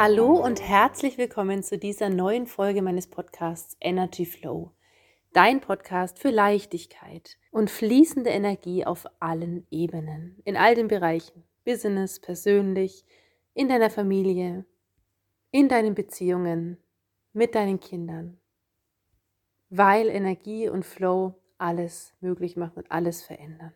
Hallo und herzlich willkommen zu dieser neuen Folge meines Podcasts Energy Flow. Dein Podcast für Leichtigkeit und fließende Energie auf allen Ebenen, in all den Bereichen, Business, persönlich, in deiner Familie, in deinen Beziehungen, mit deinen Kindern. Weil Energie und Flow alles möglich machen und alles verändern.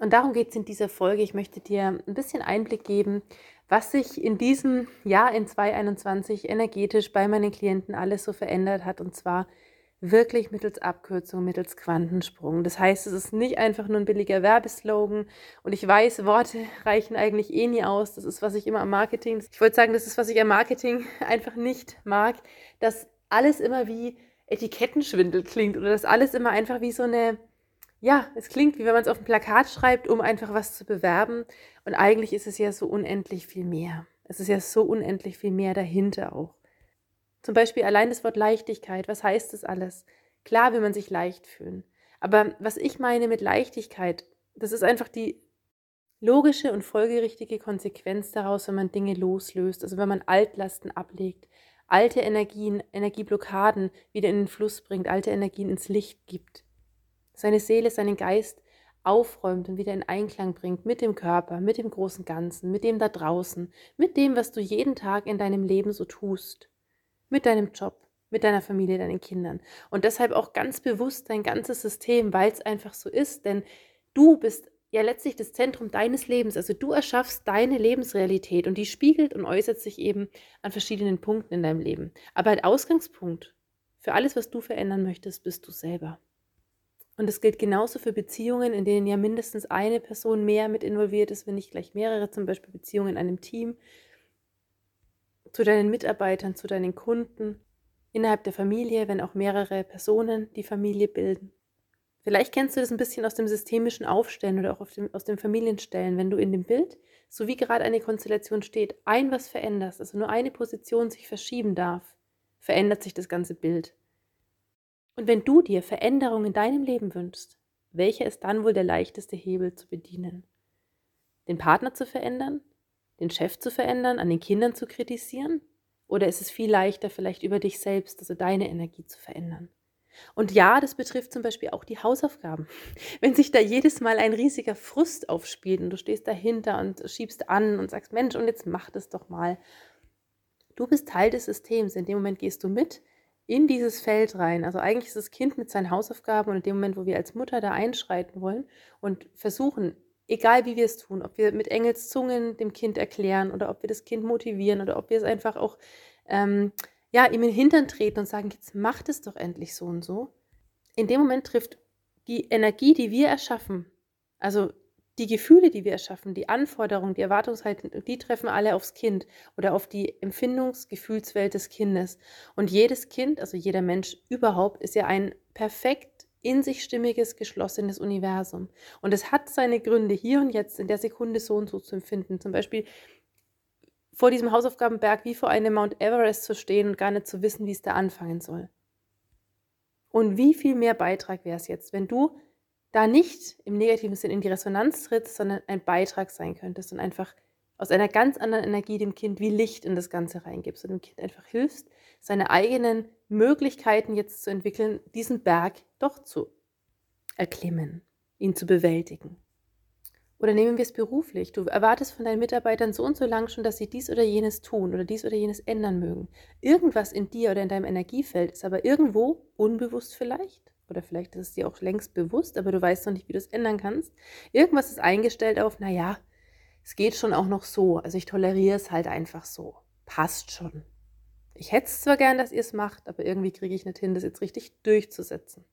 Und darum geht es in dieser Folge. Ich möchte dir ein bisschen Einblick geben, was sich in diesem Jahr in 2021 energetisch bei meinen Klienten alles so verändert hat. Und zwar wirklich mittels Abkürzung, mittels Quantensprung. Das heißt, es ist nicht einfach nur ein billiger Werbeslogan. Und ich weiß, Worte reichen eigentlich eh nie aus. Das ist, was ich immer am Marketing, ich wollte sagen, das ist, was ich am Marketing einfach nicht mag, dass alles immer wie Etikettenschwindel klingt oder dass alles immer einfach wie so eine ja, es klingt, wie wenn man es auf ein Plakat schreibt, um einfach was zu bewerben. Und eigentlich ist es ja so unendlich viel mehr. Es ist ja so unendlich viel mehr dahinter auch. Zum Beispiel allein das Wort Leichtigkeit. Was heißt das alles? Klar will man sich leicht fühlen. Aber was ich meine mit Leichtigkeit, das ist einfach die logische und folgerichtige Konsequenz daraus, wenn man Dinge loslöst, also wenn man Altlasten ablegt, alte Energien, Energieblockaden wieder in den Fluss bringt, alte Energien ins Licht gibt seine Seele, seinen Geist aufräumt und wieder in Einklang bringt mit dem Körper, mit dem großen Ganzen, mit dem da draußen, mit dem, was du jeden Tag in deinem Leben so tust, mit deinem Job, mit deiner Familie, deinen Kindern. Und deshalb auch ganz bewusst dein ganzes System, weil es einfach so ist, denn du bist ja letztlich das Zentrum deines Lebens. Also du erschaffst deine Lebensrealität und die spiegelt und äußert sich eben an verschiedenen Punkten in deinem Leben. Aber als Ausgangspunkt für alles, was du verändern möchtest, bist du selber. Und das gilt genauso für Beziehungen, in denen ja mindestens eine Person mehr mit involviert ist, wenn nicht gleich mehrere, zum Beispiel Beziehungen in einem Team, zu deinen Mitarbeitern, zu deinen Kunden, innerhalb der Familie, wenn auch mehrere Personen die Familie bilden. Vielleicht kennst du das ein bisschen aus dem systemischen Aufstellen oder auch dem, aus dem Familienstellen, wenn du in dem Bild, so wie gerade eine Konstellation steht, ein was veränderst, also nur eine Position sich verschieben darf, verändert sich das ganze Bild. Und wenn du dir Veränderung in deinem Leben wünschst, welcher ist dann wohl der leichteste Hebel zu bedienen? Den Partner zu verändern? Den Chef zu verändern? An den Kindern zu kritisieren? Oder ist es viel leichter, vielleicht über dich selbst, also deine Energie zu verändern? Und ja, das betrifft zum Beispiel auch die Hausaufgaben. Wenn sich da jedes Mal ein riesiger Frust aufspielt und du stehst dahinter und schiebst an und sagst, Mensch, und jetzt mach das doch mal. Du bist Teil des Systems. In dem Moment gehst du mit in dieses Feld rein. Also eigentlich ist das Kind mit seinen Hausaufgaben und in dem Moment, wo wir als Mutter da einschreiten wollen und versuchen, egal wie wir es tun, ob wir mit Engelszungen dem Kind erklären oder ob wir das Kind motivieren oder ob wir es einfach auch ähm, ja, ihm in den Hintern treten und sagen, jetzt macht es doch endlich so und so. In dem Moment trifft die Energie, die wir erschaffen, also die Gefühle, die wir erschaffen, die Anforderungen, die Erwartungshaltung, die treffen alle aufs Kind oder auf die Empfindungsgefühlswelt des Kindes. Und jedes Kind, also jeder Mensch überhaupt, ist ja ein perfekt in sich stimmiges, geschlossenes Universum. Und es hat seine Gründe, hier und jetzt in der Sekunde so und so zu empfinden. Zum Beispiel vor diesem Hausaufgabenberg wie vor einem Mount Everest zu stehen und gar nicht zu wissen, wie es da anfangen soll. Und wie viel mehr Beitrag wäre es jetzt, wenn du da nicht im negativen Sinn in die Resonanz tritt, sondern ein Beitrag sein könntest und einfach aus einer ganz anderen Energie dem Kind wie Licht in das Ganze reingibst und dem Kind einfach hilfst, seine eigenen Möglichkeiten jetzt zu entwickeln, diesen Berg doch zu erklimmen, ihn zu bewältigen. Oder nehmen wir es beruflich. Du erwartest von deinen Mitarbeitern so und so lang schon, dass sie dies oder jenes tun oder dies oder jenes ändern mögen. Irgendwas in dir oder in deinem Energiefeld ist aber irgendwo unbewusst vielleicht oder vielleicht ist es dir auch längst bewusst, aber du weißt noch nicht, wie du es ändern kannst. Irgendwas ist eingestellt auf, naja, es geht schon auch noch so. Also ich toleriere es halt einfach so. Passt schon. Ich hätte es zwar gern, dass ihr es macht, aber irgendwie kriege ich nicht hin, das jetzt richtig durchzusetzen.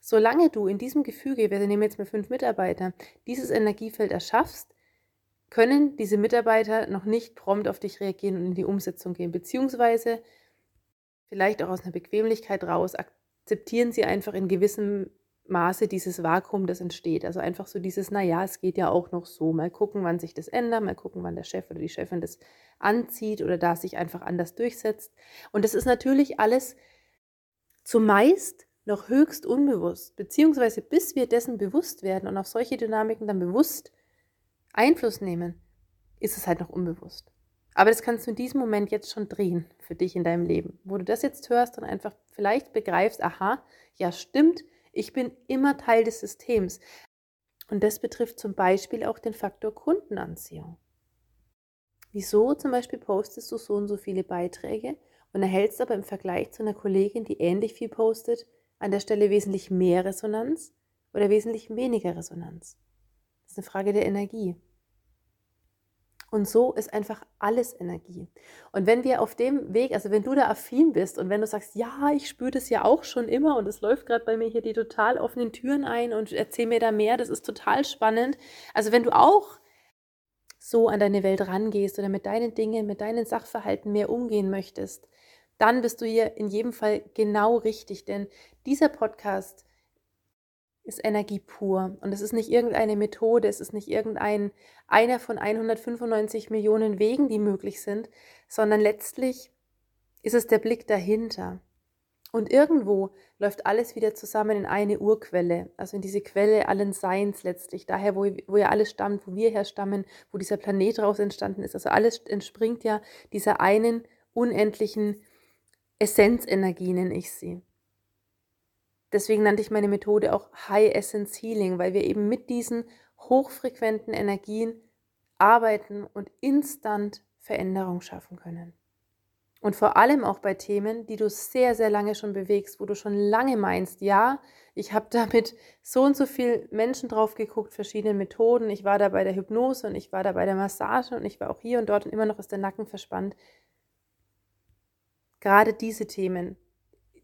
Solange du in diesem Gefüge, wir nehmen jetzt mal fünf Mitarbeiter, dieses Energiefeld erschaffst, können diese Mitarbeiter noch nicht prompt auf dich reagieren und in die Umsetzung gehen, beziehungsweise vielleicht auch aus einer Bequemlichkeit raus akzeptieren sie einfach in gewissem Maße dieses Vakuum, das entsteht. Also einfach so dieses, naja, es geht ja auch noch so. Mal gucken, wann sich das ändert, mal gucken, wann der Chef oder die Chefin das anzieht oder da sich einfach anders durchsetzt. Und das ist natürlich alles zumeist noch höchst unbewusst, beziehungsweise bis wir dessen bewusst werden und auf solche Dynamiken dann bewusst Einfluss nehmen, ist es halt noch unbewusst. Aber das kannst du in diesem Moment jetzt schon drehen für dich in deinem Leben, wo du das jetzt hörst und einfach vielleicht begreifst, aha, ja stimmt, ich bin immer Teil des Systems. Und das betrifft zum Beispiel auch den Faktor Kundenanziehung. Wieso zum Beispiel postest du so und so viele Beiträge und erhältst aber im Vergleich zu einer Kollegin, die ähnlich viel postet, an der Stelle wesentlich mehr Resonanz oder wesentlich weniger Resonanz? Das ist eine Frage der Energie. Und so ist einfach alles Energie. Und wenn wir auf dem Weg, also wenn du da affin bist und wenn du sagst, ja, ich spüre das ja auch schon immer und es läuft gerade bei mir hier die total offenen Türen ein und erzähl mir da mehr, das ist total spannend. Also wenn du auch so an deine Welt rangehst oder mit deinen Dingen, mit deinen Sachverhalten mehr umgehen möchtest, dann bist du hier in jedem Fall genau richtig, denn dieser Podcast ist Energie pur. Und es ist nicht irgendeine Methode, es ist nicht irgendein einer von 195 Millionen Wegen, die möglich sind, sondern letztlich ist es der Blick dahinter. Und irgendwo läuft alles wieder zusammen in eine Urquelle, also in diese Quelle allen Seins letztlich, daher, wo, wo ja alles stammt, wo wir herstammen, wo dieser Planet daraus entstanden ist. Also alles entspringt ja dieser einen unendlichen Essenzenergie, nenne ich sie. Deswegen nannte ich meine Methode auch High Essence Healing, weil wir eben mit diesen hochfrequenten Energien arbeiten und instant Veränderung schaffen können. Und vor allem auch bei Themen, die du sehr, sehr lange schon bewegst, wo du schon lange meinst, ja, ich habe damit so und so viel Menschen drauf geguckt, verschiedene Methoden. Ich war da bei der Hypnose und ich war da bei der Massage und ich war auch hier und dort und immer noch ist der Nacken verspannt. Gerade diese Themen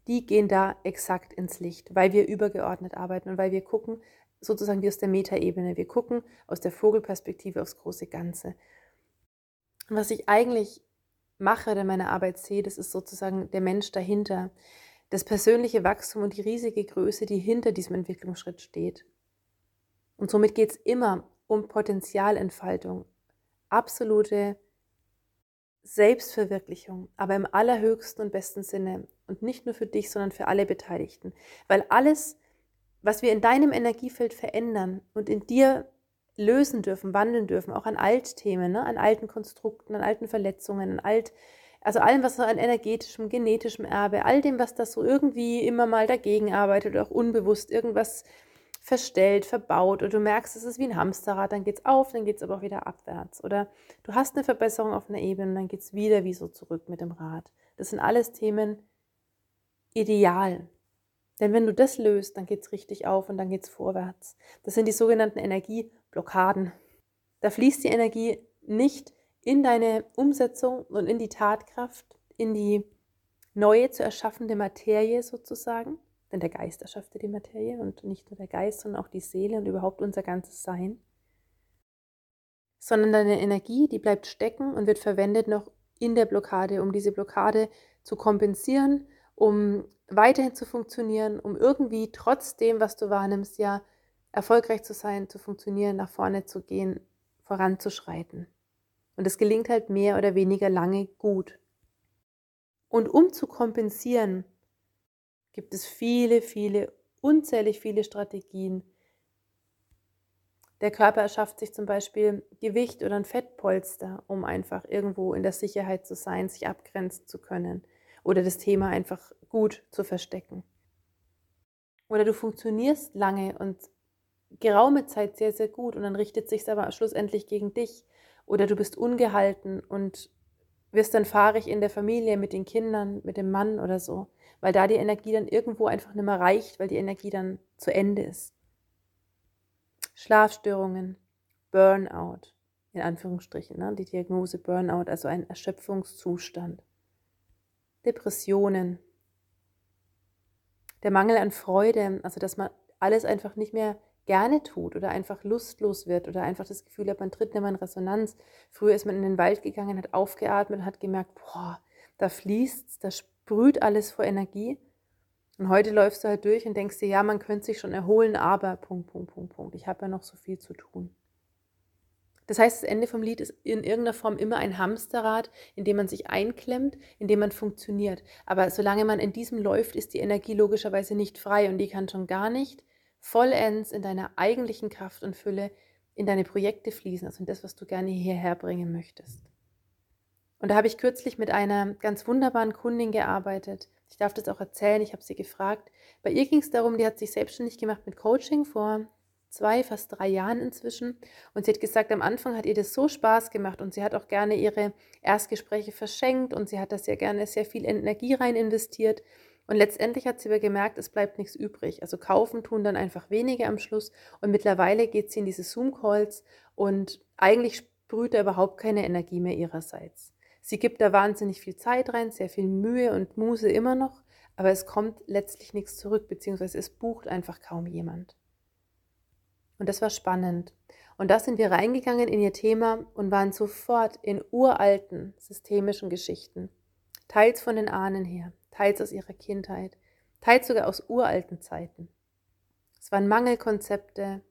die gehen da exakt ins Licht, weil wir übergeordnet arbeiten und weil wir gucken, sozusagen wie aus der Metaebene, wir gucken aus der Vogelperspektive aufs große Ganze. Und was ich eigentlich mache oder meine Arbeit sehe, das ist sozusagen der Mensch dahinter, das persönliche Wachstum und die riesige Größe, die hinter diesem Entwicklungsschritt steht. Und somit geht es immer um Potenzialentfaltung, absolute Selbstverwirklichung, aber im allerhöchsten und besten Sinne und nicht nur für dich, sondern für alle Beteiligten. Weil alles, was wir in deinem Energiefeld verändern und in dir lösen dürfen, wandeln dürfen, auch an Altthemen, ne? an alten Konstrukten, an alten Verletzungen, an alt, also allem, was so an energetischem, genetischem Erbe, all dem, was da so irgendwie immer mal dagegen arbeitet oder auch unbewusst irgendwas verstellt, verbaut oder du merkst, es ist wie ein Hamsterrad, dann geht es auf, dann geht es aber auch wieder abwärts. Oder du hast eine Verbesserung auf einer Ebene, dann geht es wieder wie so zurück mit dem Rad. Das sind alles Themen ideal. Denn wenn du das löst, dann geht es richtig auf und dann geht es vorwärts. Das sind die sogenannten Energieblockaden. Da fließt die Energie nicht in deine Umsetzung und in die Tatkraft, in die neue zu erschaffende Materie sozusagen, denn der Geist erschaffte die Materie und nicht nur der Geist, sondern auch die Seele und überhaupt unser ganzes Sein. Sondern deine Energie, die bleibt stecken und wird verwendet noch in der Blockade, um diese Blockade zu kompensieren, um weiterhin zu funktionieren, um irgendwie trotzdem, was du wahrnimmst, ja erfolgreich zu sein, zu funktionieren, nach vorne zu gehen, voranzuschreiten. Und es gelingt halt mehr oder weniger lange gut. Und um zu kompensieren, gibt es viele, viele, unzählig viele Strategien. Der Körper erschafft sich zum Beispiel Gewicht oder ein Fettpolster, um einfach irgendwo in der Sicherheit zu sein, sich abgrenzen zu können oder das Thema einfach gut zu verstecken. Oder du funktionierst lange und geraume Zeit sehr, sehr gut und dann richtet sich aber schlussendlich gegen dich. Oder du bist ungehalten und wirst dann fahrig in der Familie mit den Kindern, mit dem Mann oder so weil da die Energie dann irgendwo einfach nicht mehr reicht, weil die Energie dann zu Ende ist. Schlafstörungen, Burnout, in Anführungsstrichen, ne? die Diagnose Burnout, also ein Erschöpfungszustand. Depressionen, der Mangel an Freude, also dass man alles einfach nicht mehr gerne tut oder einfach lustlos wird oder einfach das Gefühl hat, man tritt nicht mehr in Resonanz. Früher ist man in den Wald gegangen, hat aufgeatmet und hat gemerkt, boah, da fließt da sprüht alles vor Energie. Und heute läufst du halt durch und denkst dir, ja, man könnte sich schon erholen, aber Punkt, Punkt, Punkt, Punkt. Ich habe ja noch so viel zu tun. Das heißt, das Ende vom Lied ist in irgendeiner Form immer ein Hamsterrad, in dem man sich einklemmt, in dem man funktioniert. Aber solange man in diesem läuft, ist die Energie logischerweise nicht frei und die kann schon gar nicht vollends in deiner eigentlichen Kraft und Fülle in deine Projekte fließen, also in das, was du gerne hierher bringen möchtest. Und da habe ich kürzlich mit einer ganz wunderbaren Kundin gearbeitet. Ich darf das auch erzählen, ich habe sie gefragt. Bei ihr ging es darum, die hat sich selbstständig gemacht mit Coaching vor zwei, fast drei Jahren inzwischen. Und sie hat gesagt, am Anfang hat ihr das so Spaß gemacht und sie hat auch gerne ihre Erstgespräche verschenkt und sie hat da sehr gerne sehr viel Energie rein investiert. Und letztendlich hat sie aber gemerkt, es bleibt nichts übrig. Also kaufen tun dann einfach wenige am Schluss. Und mittlerweile geht sie in diese Zoom-Calls und eigentlich sprüht da überhaupt keine Energie mehr ihrerseits. Sie gibt da wahnsinnig viel Zeit rein, sehr viel Mühe und Muse immer noch, aber es kommt letztlich nichts zurück, beziehungsweise es bucht einfach kaum jemand. Und das war spannend. Und da sind wir reingegangen in ihr Thema und waren sofort in uralten systemischen Geschichten, teils von den Ahnen her, teils aus ihrer Kindheit, teils sogar aus uralten Zeiten. Es waren Mangelkonzepte,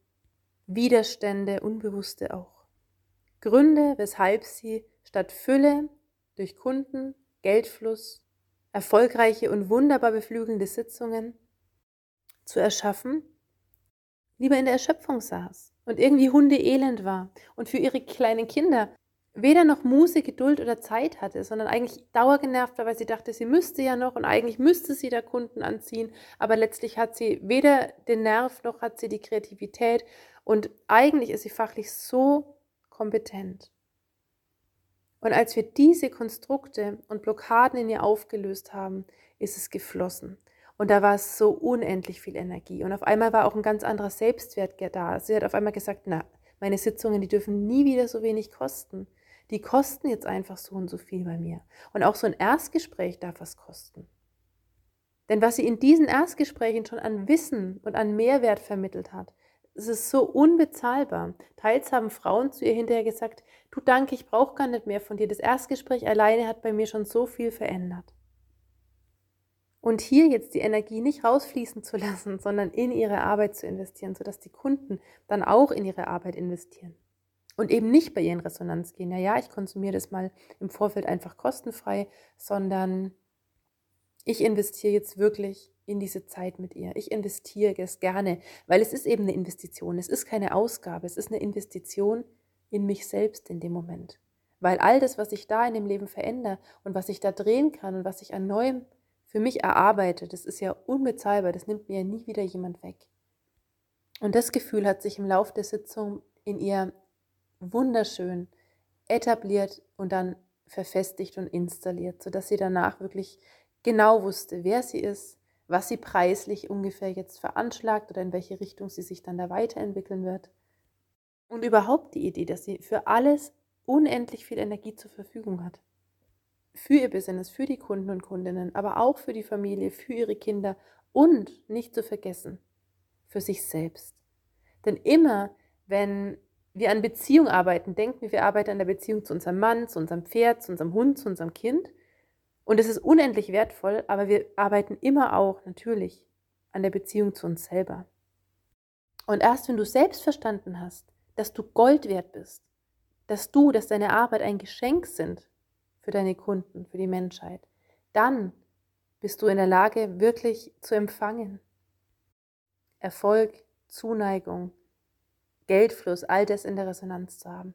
Widerstände, Unbewusste auch. Gründe, weshalb sie statt Fülle durch Kunden, Geldfluss, erfolgreiche und wunderbar beflügelnde Sitzungen zu erschaffen, lieber in der Erschöpfung saß und irgendwie hundeelend war und für ihre kleinen Kinder weder noch Muße, Geduld oder Zeit hatte, sondern eigentlich dauergenervt war, weil sie dachte, sie müsste ja noch und eigentlich müsste sie da Kunden anziehen, aber letztlich hat sie weder den Nerv noch hat sie die Kreativität und eigentlich ist sie fachlich so kompetent. Und als wir diese Konstrukte und Blockaden in ihr aufgelöst haben, ist es geflossen. Und da war es so unendlich viel Energie. Und auf einmal war auch ein ganz anderer Selbstwert da. Sie hat auf einmal gesagt, na, meine Sitzungen, die dürfen nie wieder so wenig kosten. Die kosten jetzt einfach so und so viel bei mir. Und auch so ein Erstgespräch darf was kosten. Denn was sie in diesen Erstgesprächen schon an Wissen und an Mehrwert vermittelt hat, es ist so unbezahlbar. Teils haben Frauen zu ihr hinterher gesagt, du danke, ich brauche gar nicht mehr von dir. Das Erstgespräch alleine hat bei mir schon so viel verändert. Und hier jetzt die Energie nicht rausfließen zu lassen, sondern in ihre Arbeit zu investieren, sodass die Kunden dann auch in ihre Arbeit investieren. Und eben nicht bei ihren Resonanz gehen, ja, ja, ich konsumiere das mal im Vorfeld einfach kostenfrei, sondern ich investiere jetzt wirklich in diese Zeit mit ihr. Ich investiere es gerne, weil es ist eben eine Investition. Es ist keine Ausgabe, es ist eine Investition in mich selbst in dem Moment. Weil all das, was ich da in dem Leben verändere und was ich da drehen kann und was ich an Neuem für mich erarbeitet, das ist ja unbezahlbar, das nimmt mir ja nie wieder jemand weg. Und das Gefühl hat sich im Laufe der Sitzung in ihr wunderschön etabliert und dann verfestigt und installiert, sodass sie danach wirklich genau wusste, wer sie ist, was sie preislich ungefähr jetzt veranschlagt oder in welche Richtung sie sich dann da weiterentwickeln wird. Und überhaupt die Idee, dass sie für alles unendlich viel Energie zur Verfügung hat für ihr Business, für die Kunden und Kundinnen, aber auch für die Familie, für ihre Kinder und nicht zu vergessen, für sich selbst. Denn immer, wenn wir an Beziehung arbeiten, denken wir, wir arbeiten an der Beziehung zu unserem Mann, zu unserem Pferd, zu unserem Hund, zu unserem Kind. Und es ist unendlich wertvoll, aber wir arbeiten immer auch natürlich an der Beziehung zu uns selber. Und erst wenn du selbst verstanden hast, dass du Gold wert bist, dass du, dass deine Arbeit ein Geschenk sind für deine Kunden, für die Menschheit, dann bist du in der Lage, wirklich zu empfangen. Erfolg, Zuneigung, Geldfluss, all das in der Resonanz zu haben.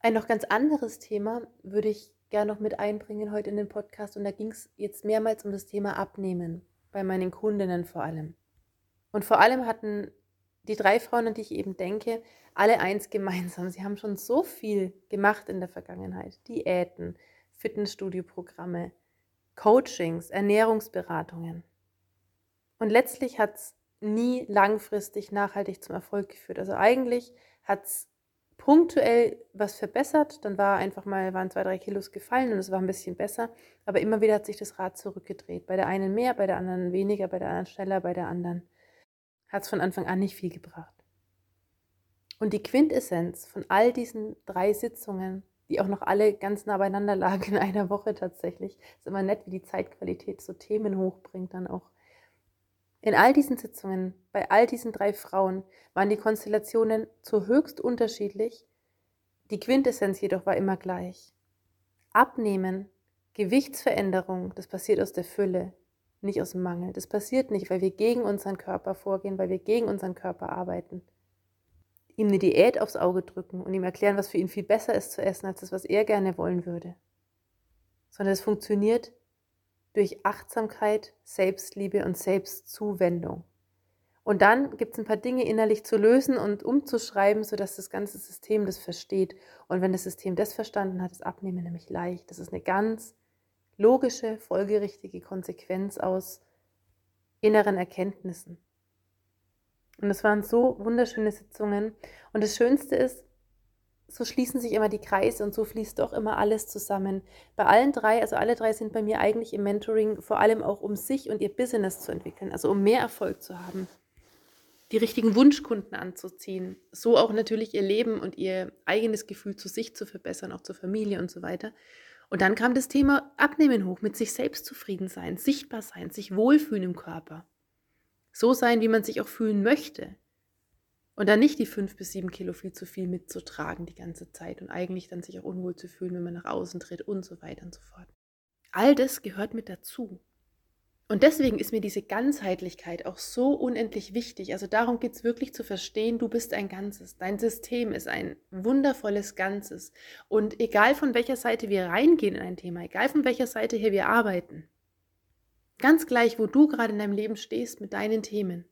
Ein noch ganz anderes Thema würde ich gerne noch mit einbringen heute in den Podcast und da ging es jetzt mehrmals um das Thema Abnehmen, bei meinen Kundinnen vor allem. Und vor allem hatten die drei Frauen, an die ich eben denke, alle eins gemeinsam. Sie haben schon so viel gemacht in der Vergangenheit. Diäten, Fitnessstudio-Programme, Coachings, Ernährungsberatungen. Und letztlich hat es nie langfristig nachhaltig zum Erfolg geführt. Also eigentlich hat es punktuell was verbessert, dann war einfach mal, waren zwei, drei Kilos gefallen und es war ein bisschen besser, aber immer wieder hat sich das Rad zurückgedreht. Bei der einen mehr, bei der anderen weniger, bei der anderen schneller, bei der anderen hat es von Anfang an nicht viel gebracht. Und die Quintessenz von all diesen drei Sitzungen, die auch noch alle ganz nah beieinander lagen in einer Woche tatsächlich, ist immer nett, wie die Zeitqualität so Themen hochbringt dann auch. In all diesen Sitzungen, bei all diesen drei Frauen, waren die Konstellationen zu höchst unterschiedlich. Die Quintessenz jedoch war immer gleich. Abnehmen, Gewichtsveränderung, das passiert aus der Fülle, nicht aus dem Mangel. Das passiert nicht, weil wir gegen unseren Körper vorgehen, weil wir gegen unseren Körper arbeiten. ihm eine Diät aufs Auge drücken und ihm erklären, was für ihn viel besser ist zu essen, als das, was er gerne wollen würde. Sondern es funktioniert durch Achtsamkeit, Selbstliebe und Selbstzuwendung. Und dann gibt es ein paar Dinge innerlich zu lösen und umzuschreiben, sodass das ganze System das versteht. Und wenn das System das verstanden hat, ist Abnehmen nämlich leicht. Das ist eine ganz logische, folgerichtige Konsequenz aus inneren Erkenntnissen. Und es waren so wunderschöne Sitzungen. Und das Schönste ist, so schließen sich immer die Kreise und so fließt doch immer alles zusammen. Bei allen drei, also alle drei sind bei mir eigentlich im Mentoring vor allem auch um sich und ihr Business zu entwickeln, also um mehr Erfolg zu haben, die richtigen Wunschkunden anzuziehen, so auch natürlich ihr Leben und ihr eigenes Gefühl zu sich zu verbessern, auch zur Familie und so weiter. Und dann kam das Thema Abnehmen hoch, mit sich selbst zufrieden sein, sichtbar sein, sich wohlfühlen im Körper. So sein, wie man sich auch fühlen möchte. Und dann nicht die fünf bis sieben Kilo viel zu viel mitzutragen die ganze Zeit und eigentlich dann sich auch unwohl zu fühlen, wenn man nach außen tritt und so weiter und so fort. All das gehört mit dazu. Und deswegen ist mir diese Ganzheitlichkeit auch so unendlich wichtig. Also darum geht es wirklich zu verstehen, du bist ein Ganzes. Dein System ist ein wundervolles Ganzes. Und egal von welcher Seite wir reingehen in ein Thema, egal von welcher Seite her wir arbeiten, ganz gleich, wo du gerade in deinem Leben stehst mit deinen Themen,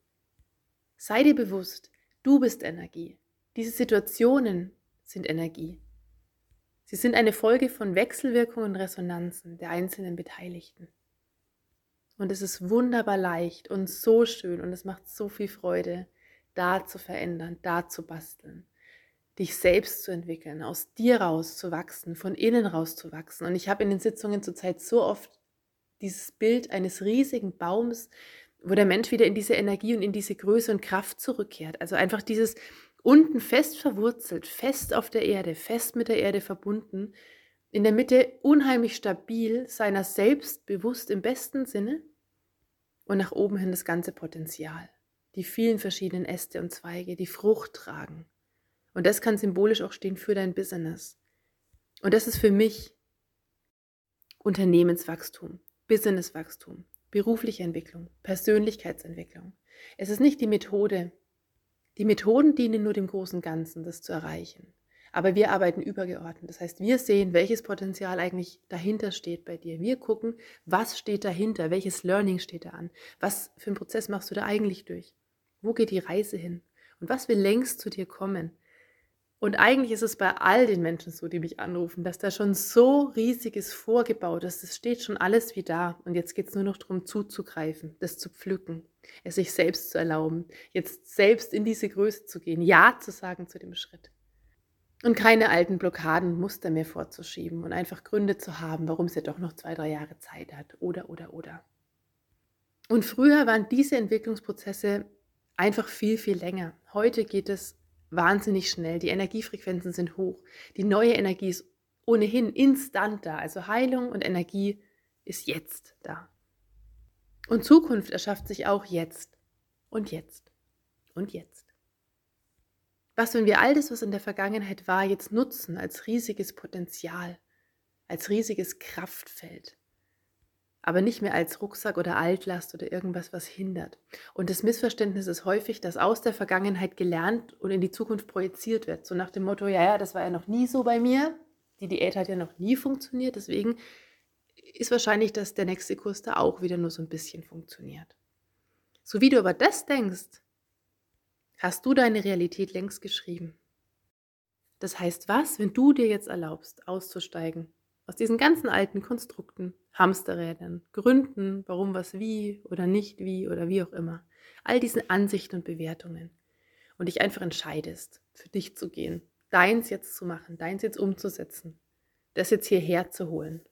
sei dir bewusst, Du bist Energie. Diese Situationen sind Energie. Sie sind eine Folge von Wechselwirkungen und Resonanzen der einzelnen Beteiligten. Und es ist wunderbar leicht und so schön und es macht so viel Freude, da zu verändern, da zu basteln, dich selbst zu entwickeln, aus dir raus zu wachsen, von innen raus zu wachsen. Und ich habe in den Sitzungen zurzeit so oft dieses Bild eines riesigen Baums, wo der Mensch wieder in diese Energie und in diese Größe und Kraft zurückkehrt. Also einfach dieses unten fest verwurzelt, fest auf der Erde, fest mit der Erde verbunden, in der Mitte unheimlich stabil, seiner selbst bewusst im besten Sinne und nach oben hin das ganze Potenzial, die vielen verschiedenen Äste und Zweige, die Frucht tragen. Und das kann symbolisch auch stehen für dein Business. Und das ist für mich Unternehmenswachstum, Businesswachstum, berufliche Entwicklung, Persönlichkeitsentwicklung. Es ist nicht die Methode. Die Methoden dienen nur dem großen Ganzen, das zu erreichen. Aber wir arbeiten übergeordnet. Das heißt, wir sehen, welches Potenzial eigentlich dahinter steht bei dir. Wir gucken, was steht dahinter, welches Learning steht da an, was für einen Prozess machst du da eigentlich durch, wo geht die Reise hin und was will längst zu dir kommen. Und eigentlich ist es bei all den Menschen so, die mich anrufen, dass da schon so riesiges vorgebaut ist. Es steht schon alles wie da. Und jetzt geht es nur noch darum, zuzugreifen, das zu pflücken, es sich selbst zu erlauben, jetzt selbst in diese Größe zu gehen, Ja zu sagen zu dem Schritt. Und keine alten Blockaden, Muster mehr vorzuschieben und einfach Gründe zu haben, warum es ja doch noch zwei, drei Jahre Zeit hat. Oder, oder, oder. Und früher waren diese Entwicklungsprozesse einfach viel, viel länger. Heute geht es wahnsinnig schnell. Die Energiefrequenzen sind hoch. Die neue Energie ist ohnehin instant da. Also Heilung und Energie ist jetzt da. Und Zukunft erschafft sich auch jetzt und jetzt und jetzt. Was, wenn wir all das, was in der Vergangenheit war, jetzt nutzen als riesiges Potenzial, als riesiges Kraftfeld? Aber nicht mehr als Rucksack oder Altlast oder irgendwas, was hindert. Und das Missverständnis ist häufig, dass aus der Vergangenheit gelernt und in die Zukunft projiziert wird. So nach dem Motto, ja, ja, das war ja noch nie so bei mir. Die Diät hat ja noch nie funktioniert. Deswegen ist wahrscheinlich, dass der nächste Kurs da auch wieder nur so ein bisschen funktioniert. So wie du aber das denkst, hast du deine Realität längst geschrieben. Das heißt was, wenn du dir jetzt erlaubst, auszusteigen aus diesen ganzen alten Konstrukten, Hamsterrädern, Gründen, warum was wie oder nicht wie oder wie auch immer, all diesen Ansichten und Bewertungen und dich einfach entscheidest, für dich zu gehen, deins jetzt zu machen, deins jetzt umzusetzen, das jetzt hierher zu holen.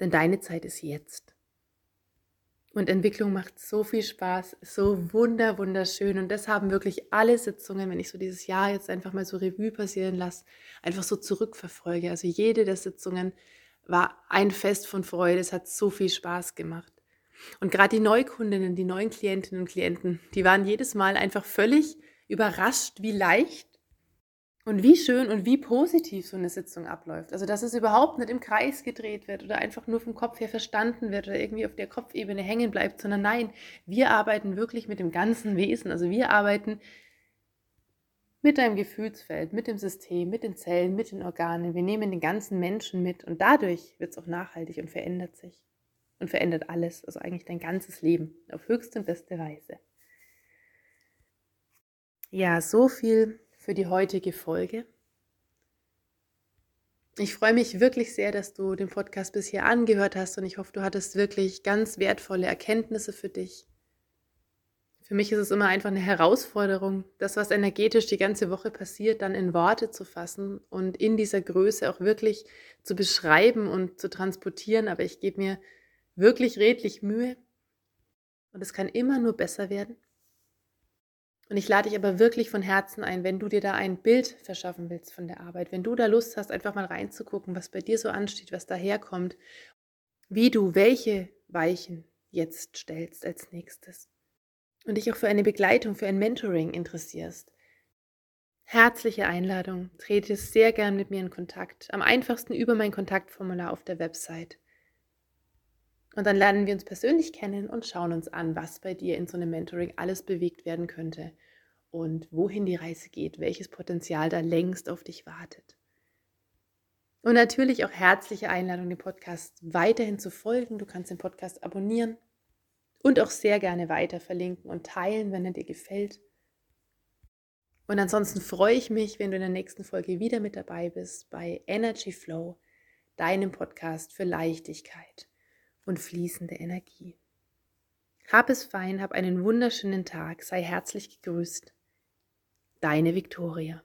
Denn deine Zeit ist jetzt. Und Entwicklung macht so viel Spaß, so wunder, wunderschön. Und das haben wirklich alle Sitzungen, wenn ich so dieses Jahr jetzt einfach mal so Revue passieren lasse, einfach so zurückverfolge. Also jede der Sitzungen war ein Fest von Freude. Es hat so viel Spaß gemacht. Und gerade die Neukundinnen, die neuen Klientinnen und Klienten, die waren jedes Mal einfach völlig überrascht, wie leicht und wie schön und wie positiv so eine Sitzung abläuft. Also, dass es überhaupt nicht im Kreis gedreht wird oder einfach nur vom Kopf her verstanden wird oder irgendwie auf der Kopfebene hängen bleibt, sondern nein, wir arbeiten wirklich mit dem ganzen Wesen. Also, wir arbeiten mit deinem Gefühlsfeld, mit dem System, mit den Zellen, mit den Organen. Wir nehmen den ganzen Menschen mit und dadurch wird es auch nachhaltig und verändert sich und verändert alles, also eigentlich dein ganzes Leben auf höchste und beste Weise. Ja, so viel für die heutige Folge. Ich freue mich wirklich sehr, dass du den Podcast bisher angehört hast und ich hoffe, du hattest wirklich ganz wertvolle Erkenntnisse für dich. Für mich ist es immer einfach eine Herausforderung, das, was energetisch die ganze Woche passiert, dann in Worte zu fassen und in dieser Größe auch wirklich zu beschreiben und zu transportieren. Aber ich gebe mir wirklich redlich Mühe und es kann immer nur besser werden. Und ich lade dich aber wirklich von Herzen ein, wenn du dir da ein Bild verschaffen willst von der Arbeit, wenn du da Lust hast, einfach mal reinzugucken, was bei dir so ansteht, was daherkommt, wie du welche Weichen jetzt stellst als nächstes und dich auch für eine Begleitung, für ein Mentoring interessierst. Herzliche Einladung, trete sehr gern mit mir in Kontakt, am einfachsten über mein Kontaktformular auf der Website. Und dann lernen wir uns persönlich kennen und schauen uns an, was bei dir in so einem Mentoring alles bewegt werden könnte und wohin die Reise geht, welches Potenzial da längst auf dich wartet. Und natürlich auch herzliche Einladung, den Podcast weiterhin zu folgen. Du kannst den Podcast abonnieren und auch sehr gerne weiter verlinken und teilen, wenn er dir gefällt. Und ansonsten freue ich mich, wenn du in der nächsten Folge wieder mit dabei bist bei Energy Flow, deinem Podcast für Leichtigkeit und fließende Energie. Hab es fein, hab einen wunderschönen Tag, sei herzlich gegrüßt. Deine Viktoria.